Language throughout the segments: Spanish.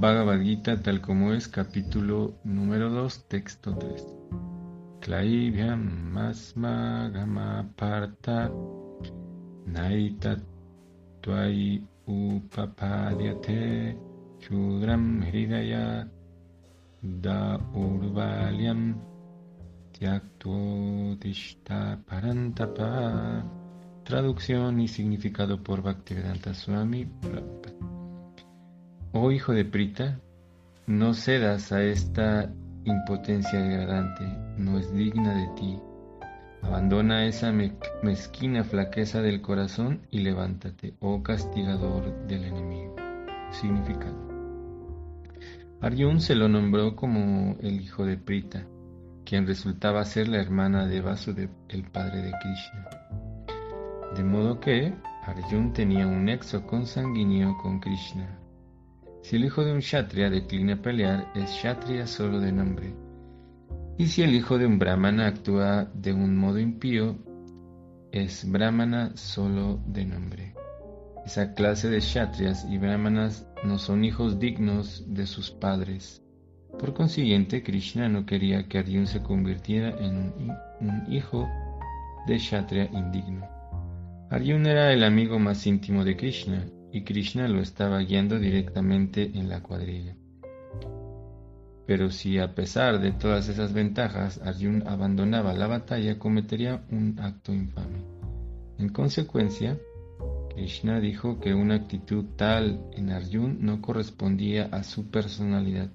Bhagavad Gita tal como es, capítulo número 2, texto 3. Klaibhyam masmagama parta naita tuai upapadyate chudram hridaya da urvalyam tyaktuodishta parantapa Traducción y significado por Bhaktivedanta Swami. Oh hijo de Prita, no cedas a esta impotencia degradante, no es digna de ti. Abandona esa mezquina flaqueza del corazón y levántate, oh castigador del enemigo. Significado. Arjun se lo nombró como el hijo de Prita, quien resultaba ser la hermana de Vasudev, el padre de Krishna. De modo que Arjun tenía un nexo consanguíneo con Krishna. Si el hijo de un Kshatriya declina pelear, es Kshatriya solo de nombre. Y si el hijo de un Brahmana actúa de un modo impío, es Brahmana solo de nombre. Esa clase de Kshatriyas y Brahmanas no son hijos dignos de sus padres. Por consiguiente, Krishna no quería que Arjun se convirtiera en un, hijo de Kshatriya indigno. Arjuna era el amigo más íntimo de Krishna y Krishna lo estaba guiando directamente en la cuadrilla. Pero si a pesar de todas esas ventajas Arjuna abandonaba la batalla, cometería un acto infame. En consecuencia, Krishna dijo que una actitud tal en Arjuna no correspondía a su personalidad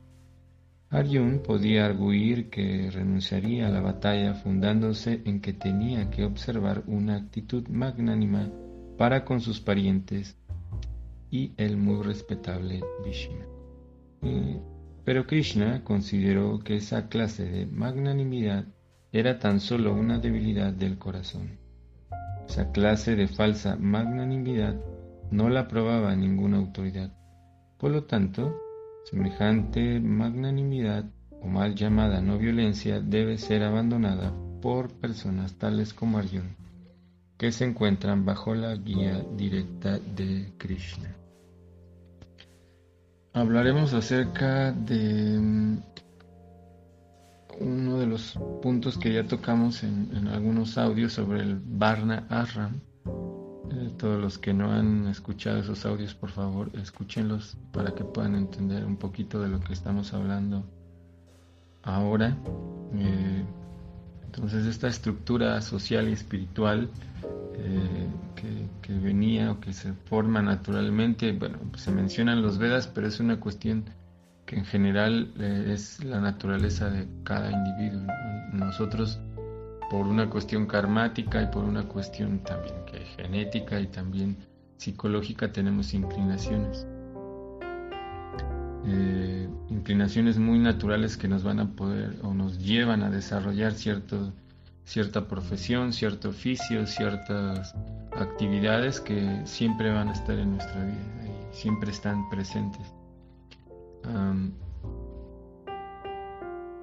Arjun podía arguir que renunciaría a la batalla fundándose en que tenía que observar una actitud magnánima para con sus parientes y el muy respetable Vishnu. pero Krishna consideró que esa clase de magnanimidad era tan solo una debilidad del corazón. Esa clase de falsa magnanimidad no la aprobaba ninguna autoridad. Por lo tanto, Semejante magnanimidad o mal llamada no violencia debe ser abandonada por personas tales como Arjuna, que se encuentran bajo la guía directa de Krishna. Hablaremos acerca de mm, uno de los puntos que ya tocamos en, algunos audios sobre el Varna Ashram, eh, todos los que no han escuchado esos audios, por favor, escúchenlos para que puedan entender un poquito de lo que estamos hablando ahora. Eh, entonces, esta estructura social y espiritual eh, que, venía o que se forma naturalmente, bueno, se mencionan los Vedas, pero es una cuestión que en general es la naturaleza de cada individuo. Nosotros por una cuestión karmática y por una cuestión también que genética y también psicológica tenemos inclinaciones. Eh, inclinaciones muy naturales que nos van a poder o nos llevan a desarrollar cierto, cierta profesión, cierto oficio, ciertas actividades que siempre van a estar en nuestra vida y siempre están presentes.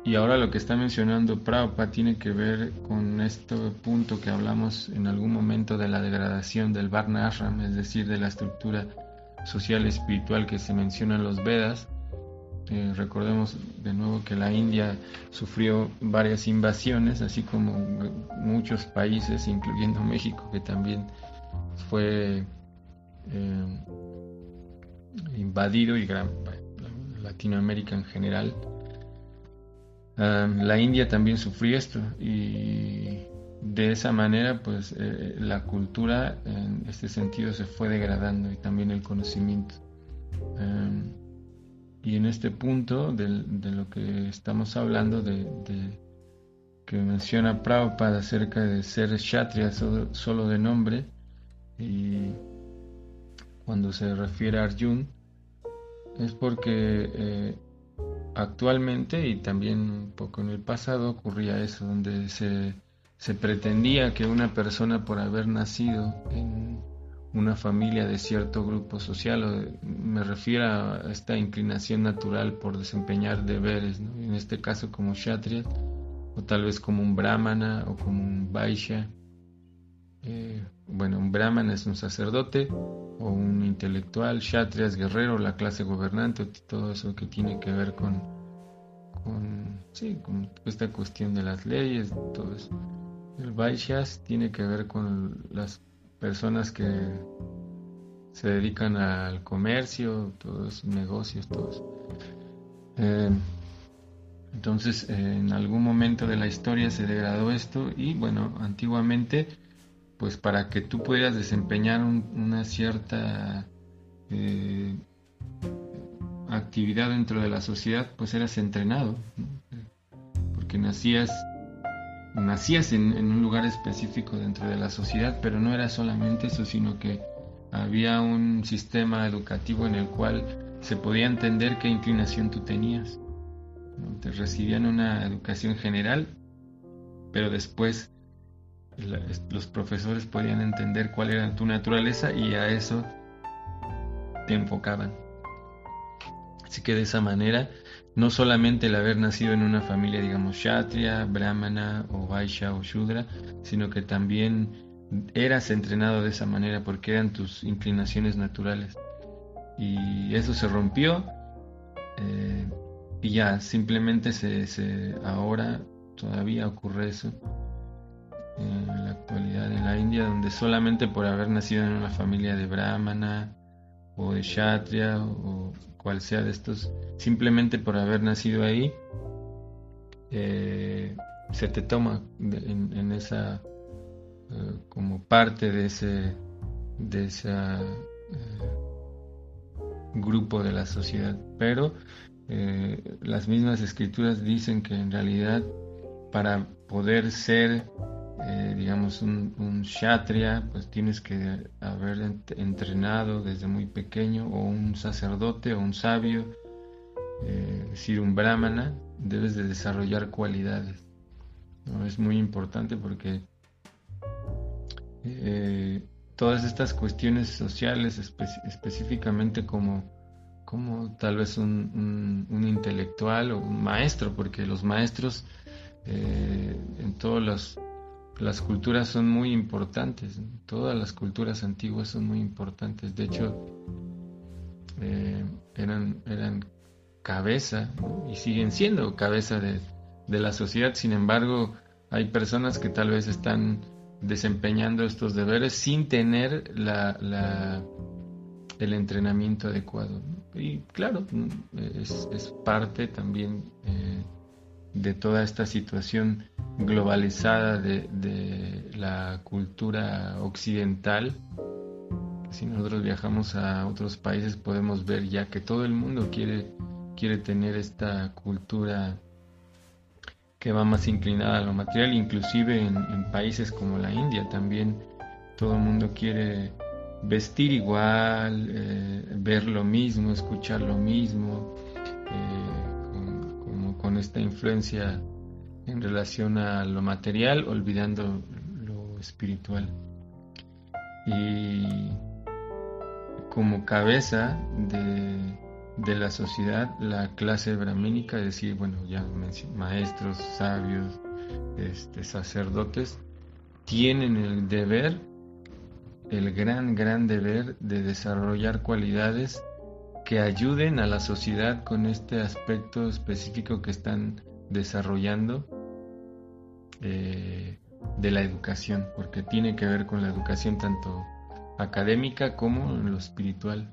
Y ahora lo que está mencionando Prabhupada tiene que ver con este punto que hablamos en algún momento de la degradación del Varna Ashram, es decir, de la estructura social espiritual que se menciona en los Vedas. Eh, recordemos de nuevo que la India sufrió varias invasiones, así como muchos países, incluyendo México, que también fue eh, invadido y gran, Latinoamérica en general la India también sufrió esto y de esa manera pues eh, la cultura en este sentido se fue degradando y también el conocimiento. Y en este punto de, lo que estamos hablando de, que menciona Prabhupada acerca de ser kshatriya solo, de nombre y cuando se refiere a Arjun es porque eh, actualmente y también un poco en el pasado ocurría eso, donde se, pretendía que una persona por haber nacido en una familia de cierto grupo social, o me refiero a esta inclinación natural por desempeñar deberes, en este caso como Kshatriya, o tal vez como un Brahmana o como un Vaishya. Eh, bueno, un Brahmana es un sacerdote, o un intelectual, Kshatriyas guerrero, la clase gobernante, todo eso que tiene que ver con, con, sí, con esta cuestión de las leyes, todo eso. El Vaishyas tiene que ver con las personas que se dedican al comercio, todos negocios, todos. Eh, entonces, eh, en algún momento de la historia se degradó esto y bueno, antiguamente, pues para que tú pudieras desempeñar una cierta eh, actividad dentro de la sociedad, pues eras entrenado, porque nacías nacías en, un lugar específico dentro de la sociedad, pero no era solamente eso, sino que había un sistema educativo en el cual se podía entender qué inclinación tú tenías. Te recibían una educación general, pero después los profesores podían entender cuál era tu naturaleza y a eso te enfocaban. Así que de esa manera no solamente el haber nacido en una familia, digamos, Kshatriya, Brahmana o Vaishya o Shudra, sino que también eras entrenado de esa manera porque eran tus inclinaciones naturales. Y eso se rompió eh, y ya, simplemente se, ahora todavía ocurre eso en la actualidad en la India, donde solamente por haber nacido en una familia de Brahmana o de Kshatriya o cual sea de estos, simplemente por haber nacido ahí, eh, se te toma en, esa eh, como parte de ese de ese eh, grupo de la sociedad. Pero las mismas escrituras dicen que en realidad para poder ser eh, digamos, un, un, kshatriya, pues tienes que haber entrenado desde muy pequeño, o un sacerdote, o un sabio, eh, es decir, un brahmana, debes de desarrollar cualidades. Es muy importante porque eh, todas estas cuestiones sociales, específicamente como, como tal vez un, un, intelectual o un maestro, porque los maestros en todos los las culturas son muy importantes, todas las culturas antiguas son muy importantes, de hecho eh, eran, eran cabeza y siguen siendo cabeza de, la sociedad, sin embargo hay personas que tal vez están desempeñando estos deberes sin tener la, el entrenamiento adecuado. Y claro, es, parte también eh, de toda esta situación globalizada de, la cultura occidental. Si nosotros viajamos a otros países podemos ver ya que todo el mundo quiere, quiere tener esta cultura que va más inclinada a lo material, inclusive en, países como la India también todo el mundo quiere vestir igual, eh, ver lo mismo, escuchar lo mismo, eh, con esta influencia en relación a lo material, olvidando lo espiritual. Y como cabeza de, la sociedad, la clase brahmínica, es decir, bueno, ya maestros, sabios, este, sacerdotes, tienen el deber, el gran, gran deber de desarrollar cualidades que ayuden a la sociedad con este aspecto específico que están desarrollando eh, de la educación, porque tiene que ver con la educación tanto académica como en lo espiritual.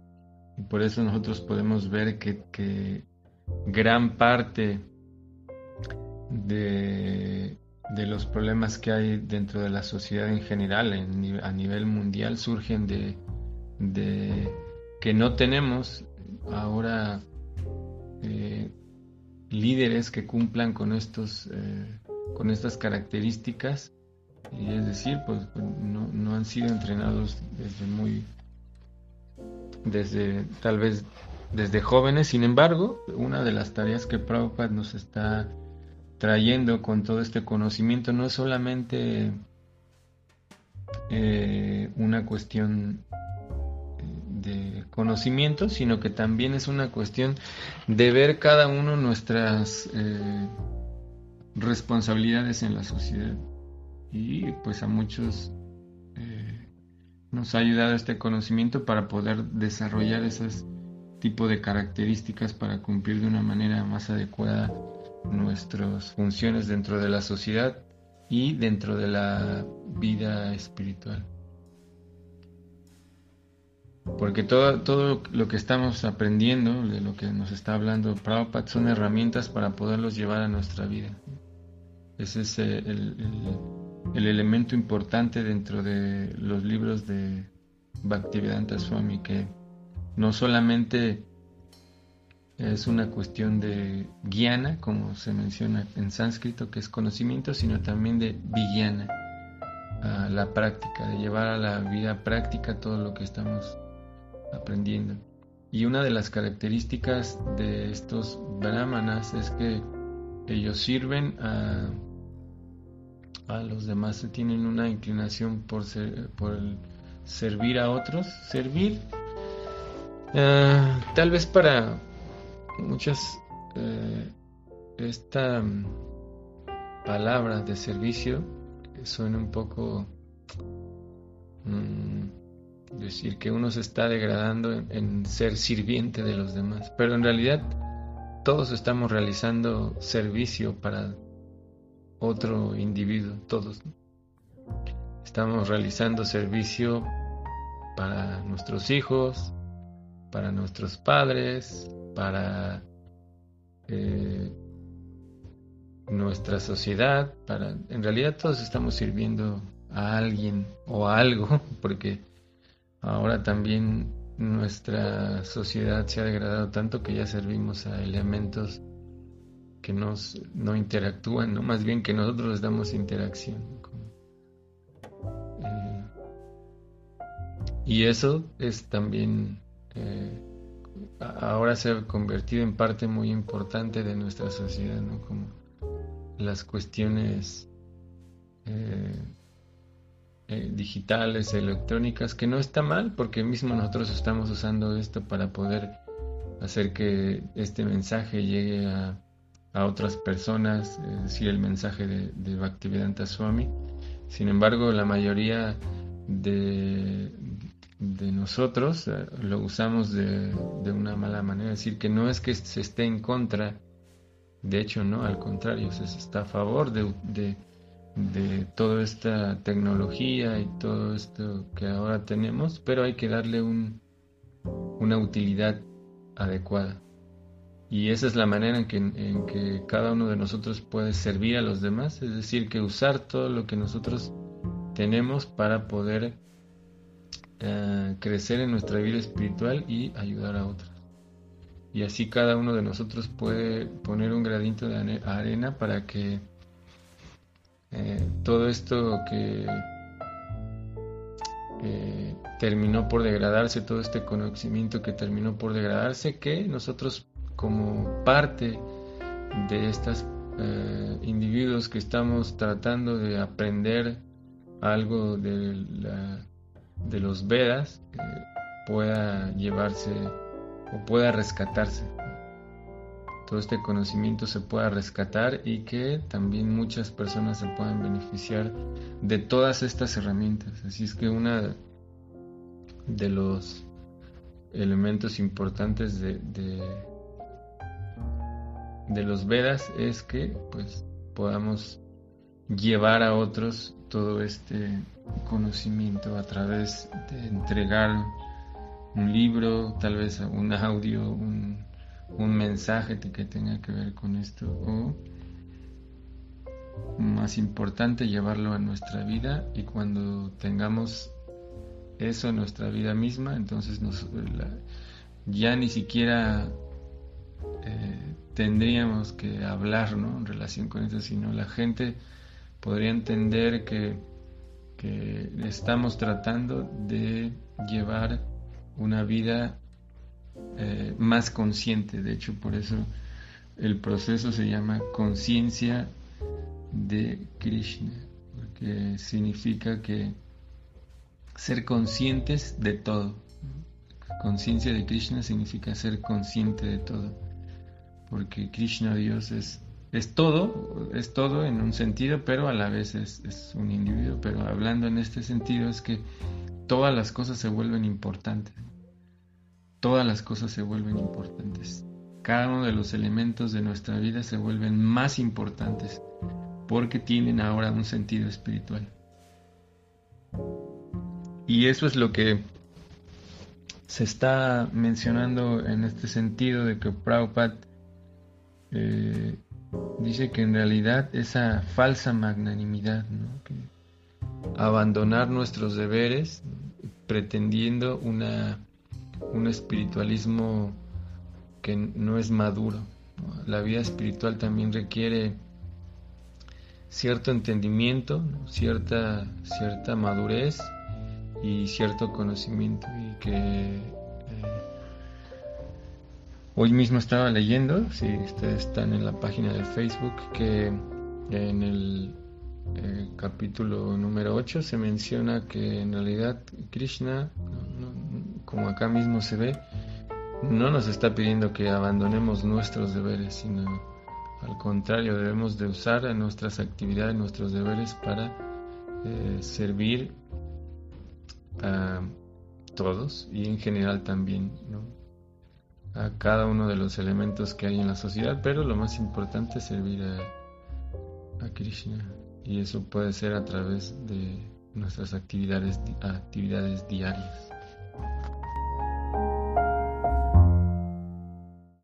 Y por eso nosotros podemos ver que, gran parte de, los problemas que hay dentro de la sociedad en general, a nivel mundial, surgen de, de que no tenemos ahora eh, líderes que cumplan con estos eh, con estas características. Y es decir pues, pues no, han sido entrenados desde muy desde tal vez desde jóvenes. Sin embargo una de las tareas que Prabhupada nos está trayendo con todo este conocimiento no es solamente eh, una cuestión de conocimiento, sino que también es una cuestión de ver cada uno nuestras eh, responsabilidades en la sociedad. Y pues a muchos eh, nos ha ayudado este conocimiento para poder desarrollar esos tipo de características para cumplir de una manera más adecuada nuestras funciones dentro de la sociedad y dentro de la vida espiritual. Porque todo, todo lo que estamos aprendiendo, de lo que nos está hablando Prabhupada, son herramientas para poderlos llevar a nuestra vida. Ese es el, el, elemento importante dentro de los libros de Bhaktivedanta Swami, que no solamente es una cuestión de guiana, como se menciona en sánscrito, que es conocimiento, sino también de villana, la práctica, de llevar a la vida práctica todo lo que estamos aprendiendo. Y una de las características de estos brahmanas es que ellos sirven a, a los demás, tienen una inclinación por, ser, por servir a otros, servir Ah, tal vez para muchas eh, esta mm, palabra de servicio suena un poco mm, decir que uno se está degradando en, ser sirviente de los demás, pero en realidad todos estamos realizando servicio para otro individuo, todos. Estamos realizando servicio para nuestros hijos, para nuestros padres, para eh, nuestra sociedad, en realidad todos estamos sirviendo a alguien o a algo, porque ahora también nuestra sociedad se ha degradado tanto que ya servimos a elementos que nos no interactúan, no más bien que nosotros les damos interacción. Eh, y eso es también eh, ahora se ha convertido en parte muy importante de nuestra sociedad, ¿no? Como las cuestiones eh, eh, digitales, electrónicas, que no está mal, porque mismo nosotros estamos usando esto para poder hacer que este mensaje llegue a, otras personas, es decir, el mensaje de, de Bhaktivedanta Swami. Sin embargo, la mayoría de, de nosotros eh, lo usamos de, una mala manera, es decir, que no es que se esté en contra, de hecho no, al contrario, se está a favor de, de, toda esta tecnología y todo esto que ahora tenemos, pero hay que darle un, una utilidad adecuada. Y esa es la manera en que, en que cada uno de nosotros puede servir a los demás, es decir, que usar todo lo que nosotros tenemos para poder eh, crecer en nuestra vida espiritual y ayudar a otros. Y así cada uno de nosotros puede poner un gradito de arena para que eh, todo esto que eh, terminó por degradarse, todo este conocimiento que terminó por degradarse, que nosotros como parte de estos individuos que estamos tratando de aprender algo de la de los Vedas eh, pueda llevarse o pueda rescatarse. Todo este conocimiento se pueda rescatar y que también muchas personas se puedan beneficiar de todas estas herramientas. Así es que una de los elementos importantes de, de, los Vedas es que pues podamos llevar a otros todo este conocimiento a través de entregar un libro, tal vez un audio, un, mensaje que tenga que ver con esto o más importante llevarlo a nuestra vida y cuando tengamos eso en nuestra vida misma entonces ya ni siquiera eh, tendríamos que hablar ¿no? en relación con eso sino la gente podría entender que que estamos tratando de llevar una vida eh, más consciente. De hecho, por eso el proceso se llama conciencia de Krishna, porque significa que ser conscientes de todo. Conciencia de Krishna significa ser consciente de todo, porque Krishna Dios es es todo, es todo en un sentido, pero a la vez es, un individuo. Pero hablando en este sentido es que todas las cosas se vuelven importantes. Todas las cosas se vuelven importantes. Cada uno de los elementos de nuestra vida se vuelven más importantes porque tienen ahora un sentido espiritual. Y eso es lo que se está mencionando en este sentido de que Prabhupada eh, dice que en realidad esa falsa magnanimidad, abandonar nuestros deberes pretendiendo una, un espiritualismo que no es maduro. La vida espiritual también requiere cierto entendimiento, cierta, cierta madurez y cierto conocimiento. Y que eh, hoy mismo estaba leyendo, si ustedes están en la página de Facebook, que en el eh, capítulo número 8 se menciona que en realidad Krishna, como acá mismo se ve, no nos está pidiendo que abandonemos nuestros deberes, sino al contrario, debemos de usar nuestras actividades, nuestros deberes para eh, servir a todos y en general también a cada uno de los elementos que hay en la sociedad, pero lo más importante es servir a, a Krishna y eso puede ser a través de nuestras actividades, actividades diarias.